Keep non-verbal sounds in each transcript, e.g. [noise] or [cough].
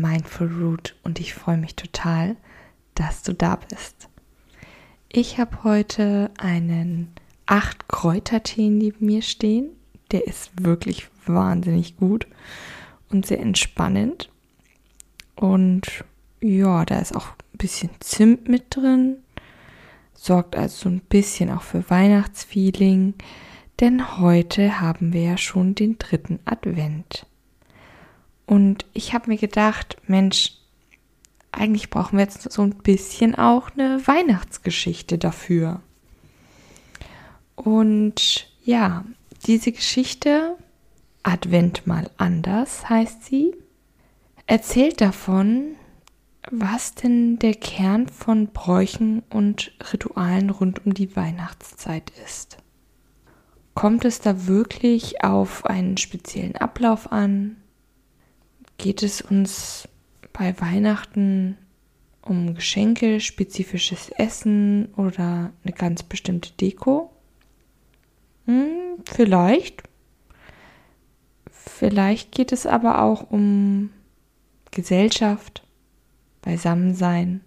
Mindful Root und ich freue mich total, dass du da bist. Ich habe heute einen acht Kräutertee neben mir stehen. Der ist wirklich wahnsinnig gut und sehr entspannend. Und ja, da ist auch ein bisschen Zimt mit drin. Sorgt also so ein bisschen auch für Weihnachtsfeeling. Denn heute haben wir ja schon den dritten Advent. Und ich habe mir gedacht, Mensch, eigentlich brauchen wir jetzt so ein bisschen auch eine Weihnachtsgeschichte dafür. Und ja, diese Geschichte, Advent mal anders heißt sie, erzählt davon, was denn der Kern von Bräuchen und Ritualen rund um die Weihnachtszeit ist. Kommt es da wirklich auf einen speziellen Ablauf an? Geht es uns bei Weihnachten um Geschenke, spezifisches Essen oder eine ganz bestimmte Deko? Hm, vielleicht. Vielleicht geht es aber auch um Gesellschaft, Beisammensein,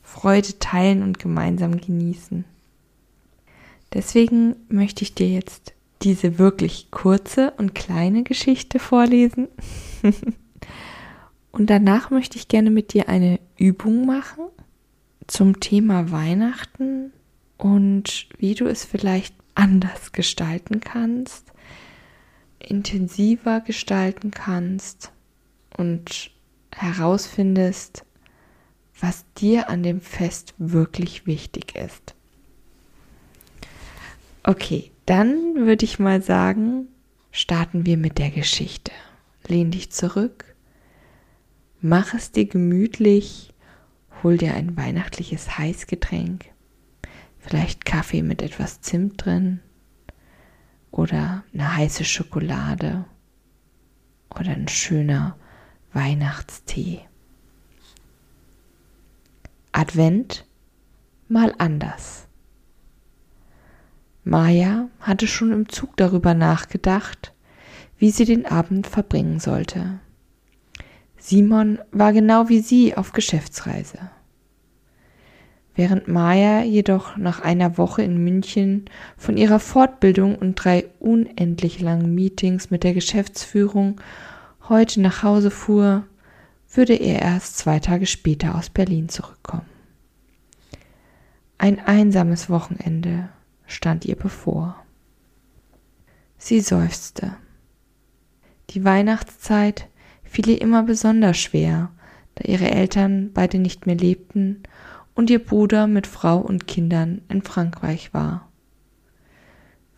Freude teilen und gemeinsam genießen. Deswegen möchte ich dir jetzt diese wirklich kurze und kleine Geschichte vorlesen. Und danach möchte ich gerne mit dir eine Übung machen zum Thema Weihnachten und wie du es vielleicht anders gestalten kannst, intensiver gestalten kannst und herausfindest, was dir an dem Fest wirklich wichtig ist. Okay, dann würde ich mal sagen, starten wir mit der Geschichte. Lehn dich zurück Mach es dir gemütlich, hol dir ein weihnachtliches Heißgetränk, vielleicht Kaffee mit etwas Zimt drin oder eine heiße Schokolade oder ein schöner Weihnachtstee. Advent mal anders. Maja hatte schon im Zug darüber nachgedacht, wie sie den Abend verbringen sollte. Simon war genau wie sie auf Geschäftsreise. Während Maya jedoch nach einer Woche in München von ihrer Fortbildung und drei unendlich langen Meetings mit der Geschäftsführung heute nach Hause fuhr, würde er erst zwei Tage später aus Berlin zurückkommen. Ein einsames Wochenende stand ihr bevor. Sie seufzte. Die Weihnachtszeit fiel ihr immer besonders schwer, da ihre Eltern beide nicht mehr lebten und ihr Bruder mit Frau und Kindern in Frankreich war.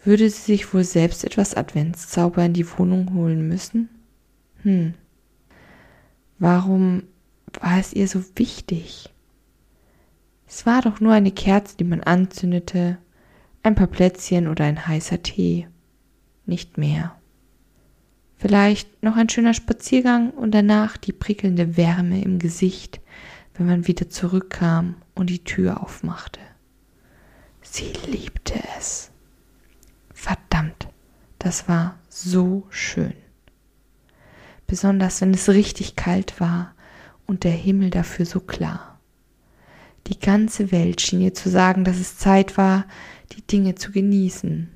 Würde sie sich wohl selbst etwas Adventszauber in die Wohnung holen müssen? Hm. Warum war es ihr so wichtig? Es war doch nur eine Kerze, die man anzündete, ein paar Plätzchen oder ein heißer Tee, nicht mehr. Vielleicht noch ein schöner Spaziergang und danach die prickelnde Wärme im Gesicht, wenn man wieder zurückkam und die Tür aufmachte. Sie liebte es. Verdammt, das war so schön. Besonders wenn es richtig kalt war und der Himmel dafür so klar. Die ganze Welt schien ihr zu sagen, dass es Zeit war, die Dinge zu genießen.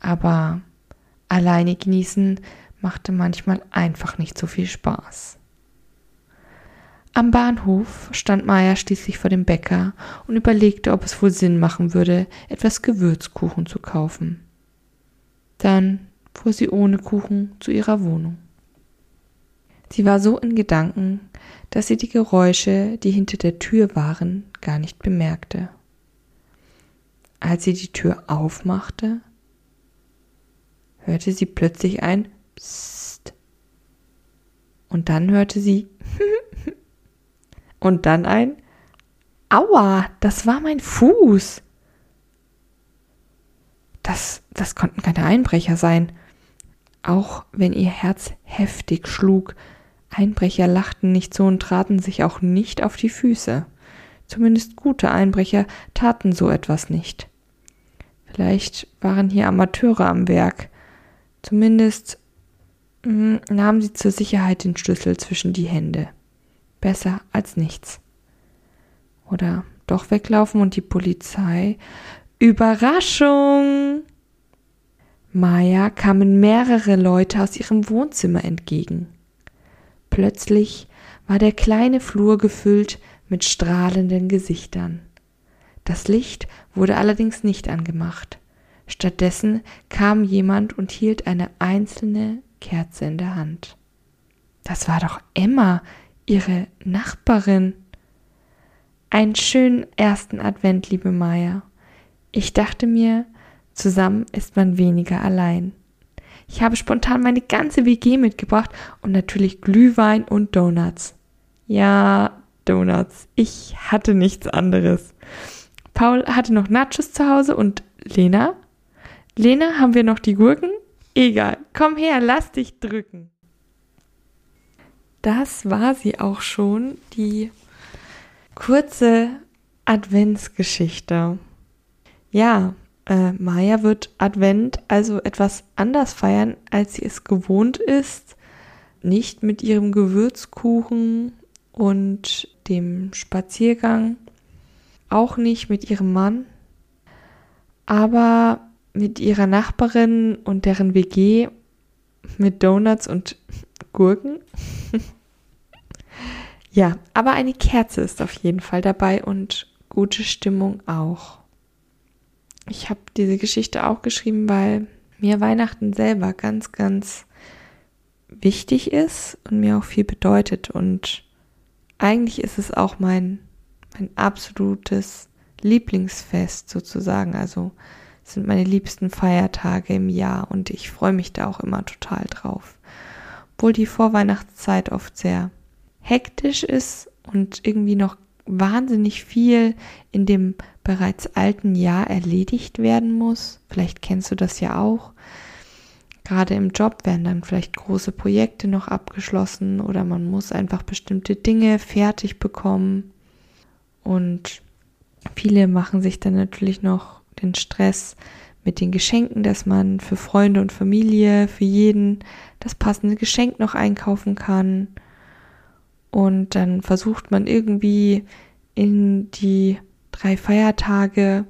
Aber Alleine genießen machte manchmal einfach nicht so viel Spaß. Am Bahnhof stand Maya schließlich vor dem Bäcker und überlegte, ob es wohl Sinn machen würde, etwas Gewürzkuchen zu kaufen. Dann fuhr sie ohne Kuchen zu ihrer Wohnung. Sie war so in Gedanken, dass sie die Geräusche, die hinter der Tür waren, gar nicht bemerkte. Als sie die Tür aufmachte, hörte sie plötzlich ein Psst. Und dann hörte sie [laughs] und dann ein Aua, das war mein Fuß. Das, das konnten keine Einbrecher sein. Auch wenn ihr Herz heftig schlug, Einbrecher lachten nicht so und traten sich auch nicht auf die Füße. Zumindest gute Einbrecher taten so etwas nicht. Vielleicht waren hier Amateure am Werk. Zumindest mh, hm, nahmen sie zur Sicherheit den Schlüssel zwischen die Hände. Besser als nichts. Oder doch weglaufen und die Polizei. Überraschung! Maya kamen mehrere Leute aus ihrem Wohnzimmer entgegen. Plötzlich war der kleine Flur gefüllt mit strahlenden Gesichtern. Das Licht wurde allerdings nicht angemacht. Stattdessen kam jemand und hielt eine einzelne Kerze in der Hand. Das war doch Emma, ihre Nachbarin. Einen schönen ersten Advent, liebe Maya. Ich dachte mir, zusammen ist man weniger allein. Ich habe spontan meine ganze WG mitgebracht und natürlich Glühwein und Donuts. Ja, Donuts. Ich hatte nichts anderes. Paul hatte noch Nachos zu Hause und Lena? Lena, haben wir noch die Gurken? Egal, komm her, lass dich drücken. Das war sie auch schon, die kurze Adventsgeschichte. Ja, äh, Maya wird Advent also etwas anders feiern, als sie es gewohnt ist. Nicht mit ihrem Gewürzkuchen und dem Spaziergang, auch nicht mit ihrem Mann, aber mit ihrer Nachbarin und deren WG mit Donuts und Gurken. [laughs] ja, aber eine Kerze ist auf jeden Fall dabei und gute Stimmung auch. Ich habe diese Geschichte auch geschrieben, weil mir Weihnachten selber ganz, ganz wichtig ist und mir auch viel bedeutet. Und eigentlich ist es auch mein, mein absolutes Lieblingsfest sozusagen. Also sind meine liebsten Feiertage im Jahr und ich freue mich da auch immer total drauf. Obwohl die Vorweihnachtszeit oft sehr hektisch ist und irgendwie noch wahnsinnig viel in dem bereits alten Jahr erledigt werden muss. Vielleicht kennst du das ja auch. Gerade im Job werden dann vielleicht große Projekte noch abgeschlossen oder man muss einfach bestimmte Dinge fertig bekommen. Und viele machen sich dann natürlich noch den Stress mit den Geschenken, dass man für Freunde und Familie, für jeden das passende Geschenk noch einkaufen kann. Und dann versucht man irgendwie in die drei Feiertage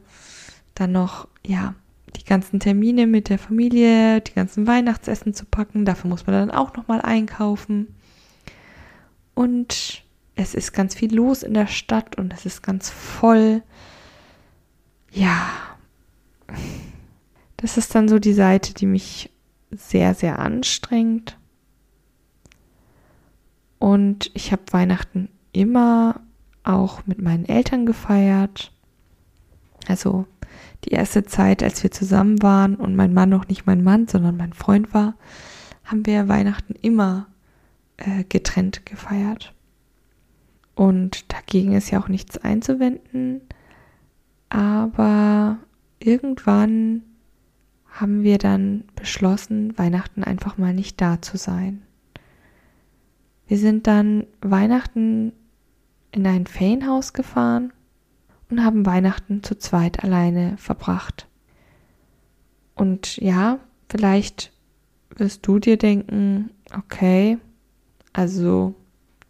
dann noch, ja, die ganzen Termine mit der Familie, die ganzen Weihnachtsessen zu packen. Dafür muss man dann auch nochmal einkaufen. Und es ist ganz viel los in der Stadt und es ist ganz voll. Ja, das ist dann so die Seite, die mich sehr, sehr anstrengt. Und ich habe Weihnachten immer auch mit meinen Eltern gefeiert. Also die erste Zeit, als wir zusammen waren und mein Mann noch nicht mein Mann, sondern mein Freund war, haben wir Weihnachten immer äh, getrennt gefeiert. Und dagegen ist ja auch nichts einzuwenden. Aber irgendwann haben wir dann beschlossen, Weihnachten einfach mal nicht da zu sein. Wir sind dann Weihnachten in ein Ferienhaus gefahren und haben Weihnachten zu zweit alleine verbracht. Und ja, vielleicht wirst du dir denken, okay, also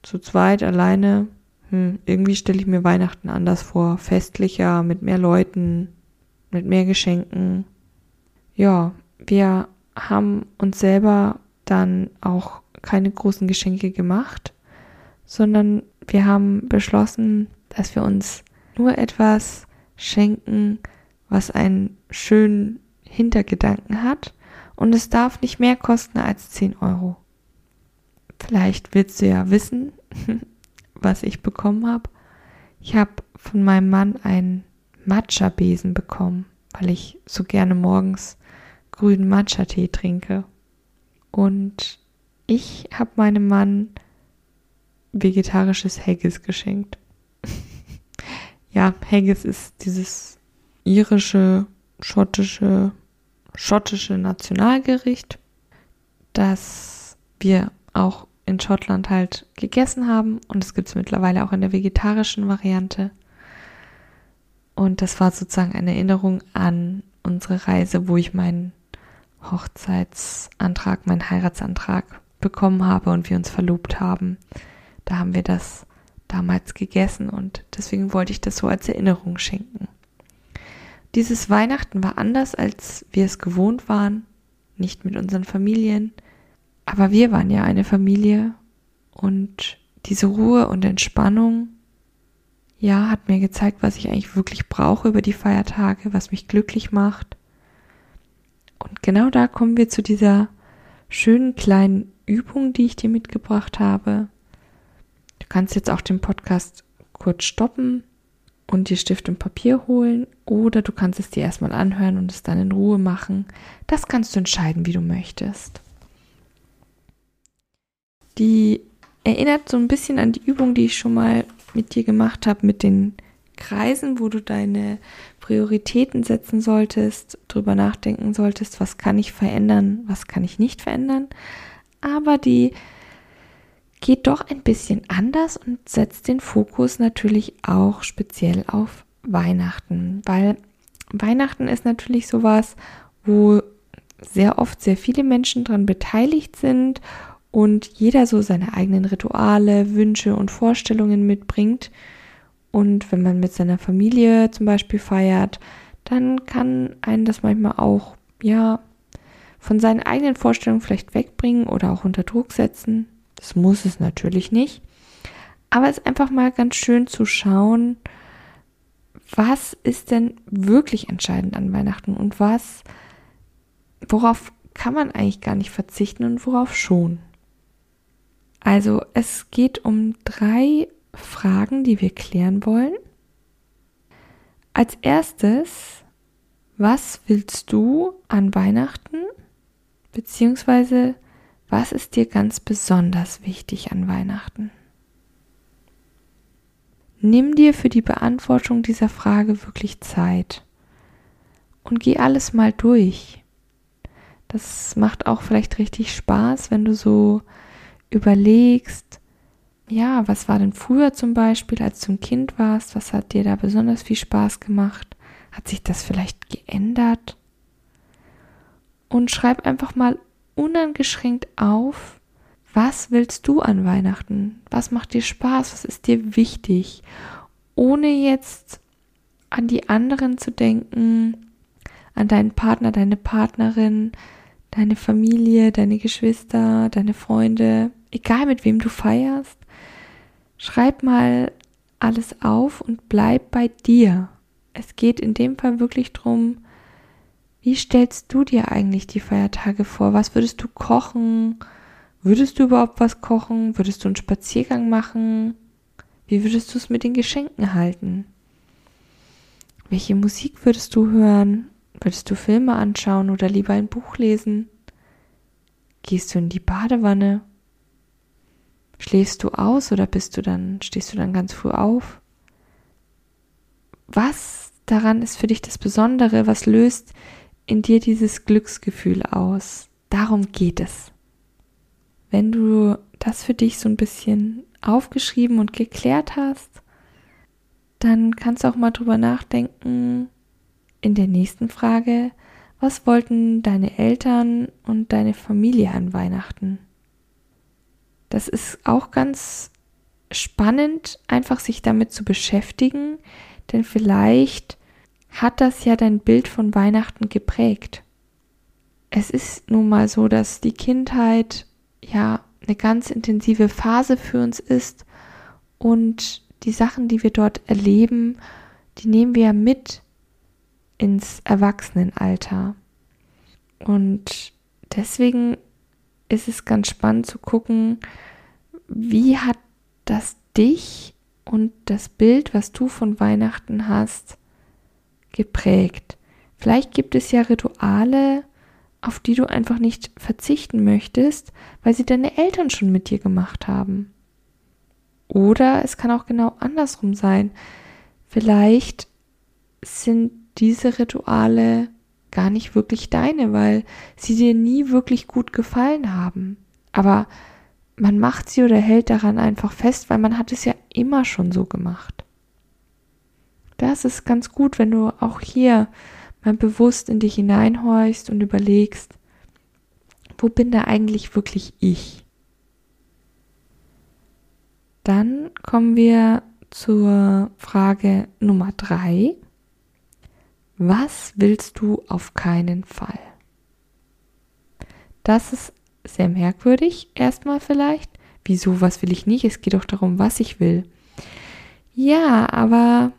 zu zweit alleine, hm, irgendwie stelle ich mir Weihnachten anders vor, festlicher, mit mehr Leuten, mit mehr Geschenken. Ja, wir haben uns selber dann auch keine großen Geschenke gemacht, sondern wir haben beschlossen, dass wir uns nur etwas schenken, was einen schönen Hintergedanken hat und es darf nicht mehr kosten als 10 Euro. Vielleicht willst du ja wissen, [laughs] was ich bekommen habe. Ich habe von meinem Mann einen Matcha-Besen bekommen, weil ich so gerne morgens grünen Matcha-Tee trinke. Und ich habe meinem Mann vegetarisches Haggis geschenkt. [laughs] ja, Haggis ist dieses irische, schottische, schottische Nationalgericht, das wir auch in Schottland halt gegessen haben und es gibt es mittlerweile auch in der vegetarischen Variante. Und das war sozusagen eine Erinnerung an unsere Reise, wo ich meinen Hochzeitsantrag, meinen Heiratsantrag bekommen habe und wir uns verlobt haben. Da haben wir das damals gegessen und deswegen wollte ich das so als Erinnerung schenken. Dieses Weihnachten war anders, als wir es gewohnt waren, nicht mit unseren Familien, aber wir waren ja eine Familie und diese Ruhe und Entspannung, ja, hat mir gezeigt, was ich eigentlich wirklich brauche über die Feiertage, was mich glücklich macht. Und genau da kommen wir zu dieser schönen kleinen Übung, die ich dir mitgebracht habe. Du kannst jetzt auch den Podcast kurz stoppen und dir Stift und Papier holen oder du kannst es dir erstmal anhören und es dann in Ruhe machen. Das kannst du entscheiden, wie du möchtest. Die erinnert so ein bisschen an die Übung, die ich schon mal mit dir gemacht habe, mit den Kreisen, wo du deine Prioritäten setzen solltest, drüber nachdenken solltest, was kann ich verändern, was kann ich nicht verändern. Aber die geht doch ein bisschen anders und setzt den Fokus natürlich auch speziell auf Weihnachten, weil Weihnachten ist natürlich sowas, wo sehr oft sehr viele Menschen dran beteiligt sind und jeder so seine eigenen Rituale, Wünsche und Vorstellungen mitbringt. Und wenn man mit seiner Familie zum Beispiel feiert, dann kann einen das manchmal auch, ja, von seinen eigenen Vorstellungen vielleicht wegbringen oder auch unter Druck setzen. Das muss es natürlich nicht. Aber es ist einfach mal ganz schön zu schauen, was ist denn wirklich entscheidend an Weihnachten und was, worauf kann man eigentlich gar nicht verzichten und worauf schon. Also es geht um drei Fragen, die wir klären wollen. Als erstes, was willst du an Weihnachten? Beziehungsweise, was ist dir ganz besonders wichtig an Weihnachten? Nimm dir für die Beantwortung dieser Frage wirklich Zeit und geh alles mal durch. Das macht auch vielleicht richtig Spaß, wenn du so überlegst, ja, was war denn früher zum Beispiel, als du ein Kind warst, was hat dir da besonders viel Spaß gemacht? Hat sich das vielleicht geändert? Und schreib einfach mal unangeschränkt auf, was willst du an Weihnachten? Was macht dir Spaß? Was ist dir wichtig? Ohne jetzt an die anderen zu denken, an deinen Partner, deine Partnerin, deine Familie, deine Geschwister, deine Freunde, egal mit wem du feierst, schreib mal alles auf und bleib bei dir. Es geht in dem Fall wirklich drum, wie stellst du dir eigentlich die Feiertage vor? Was würdest du kochen? Würdest du überhaupt was kochen? Würdest du einen Spaziergang machen? Wie würdest du es mit den Geschenken halten? Welche Musik würdest du hören? Würdest du Filme anschauen oder lieber ein Buch lesen? Gehst du in die Badewanne? Schläfst du aus oder bist du dann, stehst du dann ganz früh auf? Was daran ist für dich das Besondere? Was löst in dir dieses Glücksgefühl aus? Darum geht es. Wenn du das für dich so ein bisschen aufgeschrieben und geklärt hast, dann kannst du auch mal drüber nachdenken in der nächsten Frage, was wollten deine Eltern und deine Familie an Weihnachten? Das ist auch ganz spannend, einfach sich damit zu beschäftigen, denn vielleicht hat das ja dein Bild von Weihnachten geprägt. Es ist nun mal so, dass die Kindheit ja eine ganz intensive Phase für uns ist und die Sachen, die wir dort erleben, die nehmen wir ja mit ins Erwachsenenalter. Und deswegen ist es ganz spannend zu gucken, wie hat das dich und das Bild, was du von Weihnachten hast, geprägt. Vielleicht gibt es ja Rituale, auf die du einfach nicht verzichten möchtest, weil sie deine Eltern schon mit dir gemacht haben. Oder es kann auch genau andersrum sein. Vielleicht sind diese Rituale gar nicht wirklich deine, weil sie dir nie wirklich gut gefallen haben. Aber man macht sie oder hält daran einfach fest, weil man hat es ja immer schon so gemacht. Das ist ganz gut, wenn du auch hier mal bewusst in dich hineinhorchst und überlegst, wo bin da eigentlich wirklich ich? Dann kommen wir zur Frage Nummer drei. Was willst du auf keinen Fall? Das ist sehr merkwürdig, erstmal vielleicht. Wieso, was will ich nicht? Es geht doch darum, was ich will. Ja, aber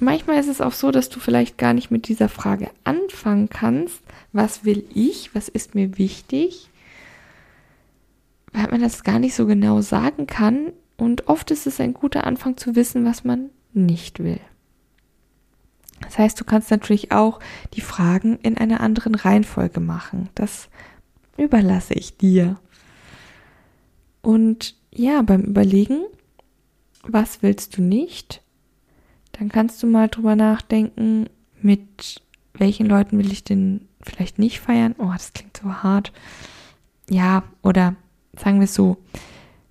manchmal ist es auch so, dass du vielleicht gar nicht mit dieser Frage anfangen kannst. Was will ich? Was ist mir wichtig? Weil man das gar nicht so genau sagen kann. Und oft ist es ein guter Anfang zu wissen, was man nicht will. Das heißt, du kannst natürlich auch die Fragen in einer anderen Reihenfolge machen. Das überlasse ich dir. Und ja, beim Überlegen, was willst du nicht, dann kannst du mal drüber nachdenken, mit welchen Leuten will ich denn vielleicht nicht feiern. Oh, das klingt so hart. Ja, oder sagen wir es so,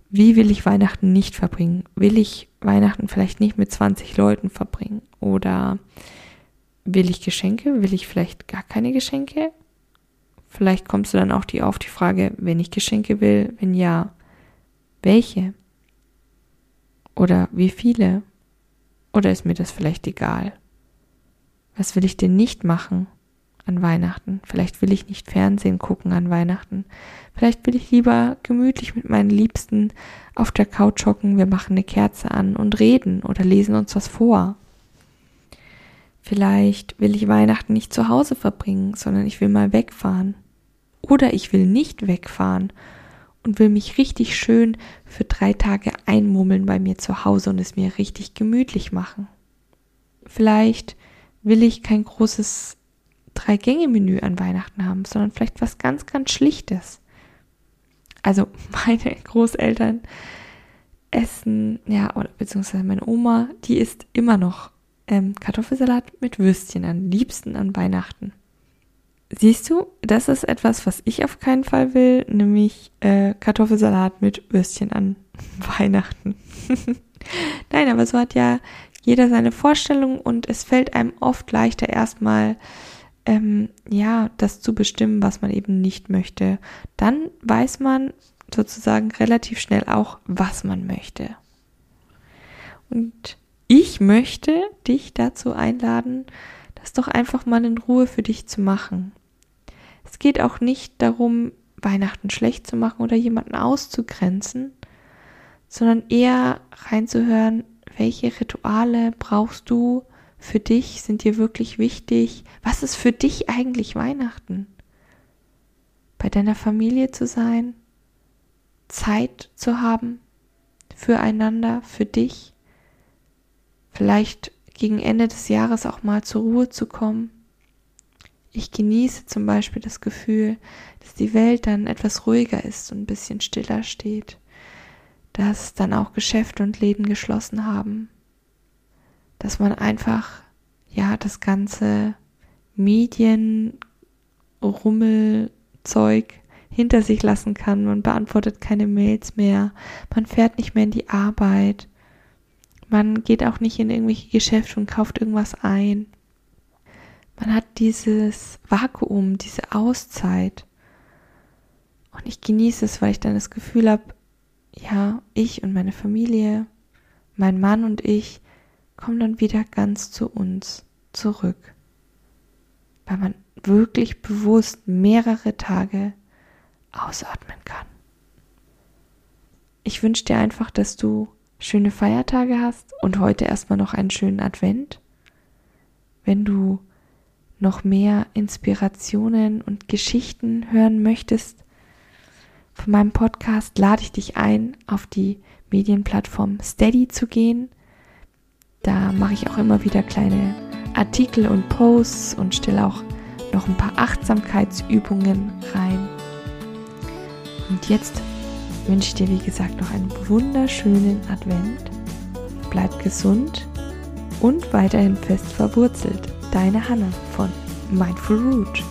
wie will ich Weihnachten nicht verbringen? Will ich Weihnachten vielleicht nicht mit 20 Leuten verbringen? Oder will ich Geschenke? Will ich vielleicht gar keine Geschenke? Vielleicht kommst du dann auch die auf die Frage, wenn ich Geschenke will, wenn ja, welche? Oder wie viele? Oder ist mir das vielleicht egal? Was will ich denn nicht machen an Weihnachten? Vielleicht will ich nicht Fernsehen gucken an Weihnachten. Vielleicht will ich lieber gemütlich mit meinen Liebsten auf der Couch hocken, wir machen eine Kerze an und reden oder lesen uns was vor. Vielleicht will ich Weihnachten nicht zu Hause verbringen, sondern ich will mal wegfahren. Oder ich will nicht wegfahren und will mich richtig schön für drei Tage einmummeln bei mir zu Hause und es mir richtig gemütlich machen. Vielleicht will ich kein großes Drei-Gänge-Menü an Weihnachten haben, sondern vielleicht was ganz, ganz Schlichtes. Also [laughs] meine Großeltern essen, ja, oder beziehungsweise meine Oma, die isst immer noch ähm, Kartoffelsalat mit Würstchen am liebsten an Weihnachten. Siehst du, das ist etwas, was ich auf keinen Fall will, nämlich äh, Kartoffelsalat mit Würstchen an [laughs] Weihnachten. [laughs] Nein, aber so hat ja jeder seine Vorstellung und es fällt einem oft leichter erstmal ähm, ja das zu bestimmen, was man eben nicht möchte. Dann weiß man sozusagen relativ schnell auch, was man möchte. Und ich möchte dich dazu einladen, das doch einfach mal in Ruhe für dich zu machen. Es geht auch nicht darum, Weihnachten schlecht zu machen oder jemanden auszugrenzen, sondern eher reinzuhören, welche Rituale brauchst du für dich, sind dir wirklich wichtig? Was ist für dich eigentlich Weihnachten? Bei deiner Familie zu sein, Zeit zu haben füreinander, für dich, vielleicht gegen Ende des Jahres auch mal zur Ruhe zu kommen. Ich genieße zum Beispiel das Gefühl, dass die Welt dann etwas ruhiger ist und ein bisschen stiller steht, dass dann auch Geschäfte und Läden geschlossen haben, dass man einfach, ja, das ganze Medienrummelzeug hinter sich lassen kann. Man beantwortet keine Mails mehr, man fährt nicht mehr in die Arbeit, man geht auch nicht in irgendwelche Geschäfte und kauft irgendwas ein. Man hat dieses Vakuum, diese Auszeit. Und ich genieße es, weil ich dann das Gefühl habe, ja, ich und meine Familie, mein Mann und ich kommen dann wieder ganz zu uns zurück. Weil man wirklich bewusst mehrere Tage ausatmen kann. Ich wünsche dir einfach, dass du schöne Feiertage hast und heute erstmal noch einen schönen Advent. Wenn du noch mehr Inspirationen und Geschichten hören möchtest von meinem Podcast, lade ich dich ein, auf die Medienplattform Steady zu gehen. Da mache ich auch immer wieder kleine Artikel und Posts und stelle auch noch ein paar Achtsamkeitsübungen rein. Und jetzt wünsche ich dir, wie gesagt, noch einen wunderschönen Advent. Bleib gesund und weiterhin fest verwurzelt. Deine Hanna von Mindful Root.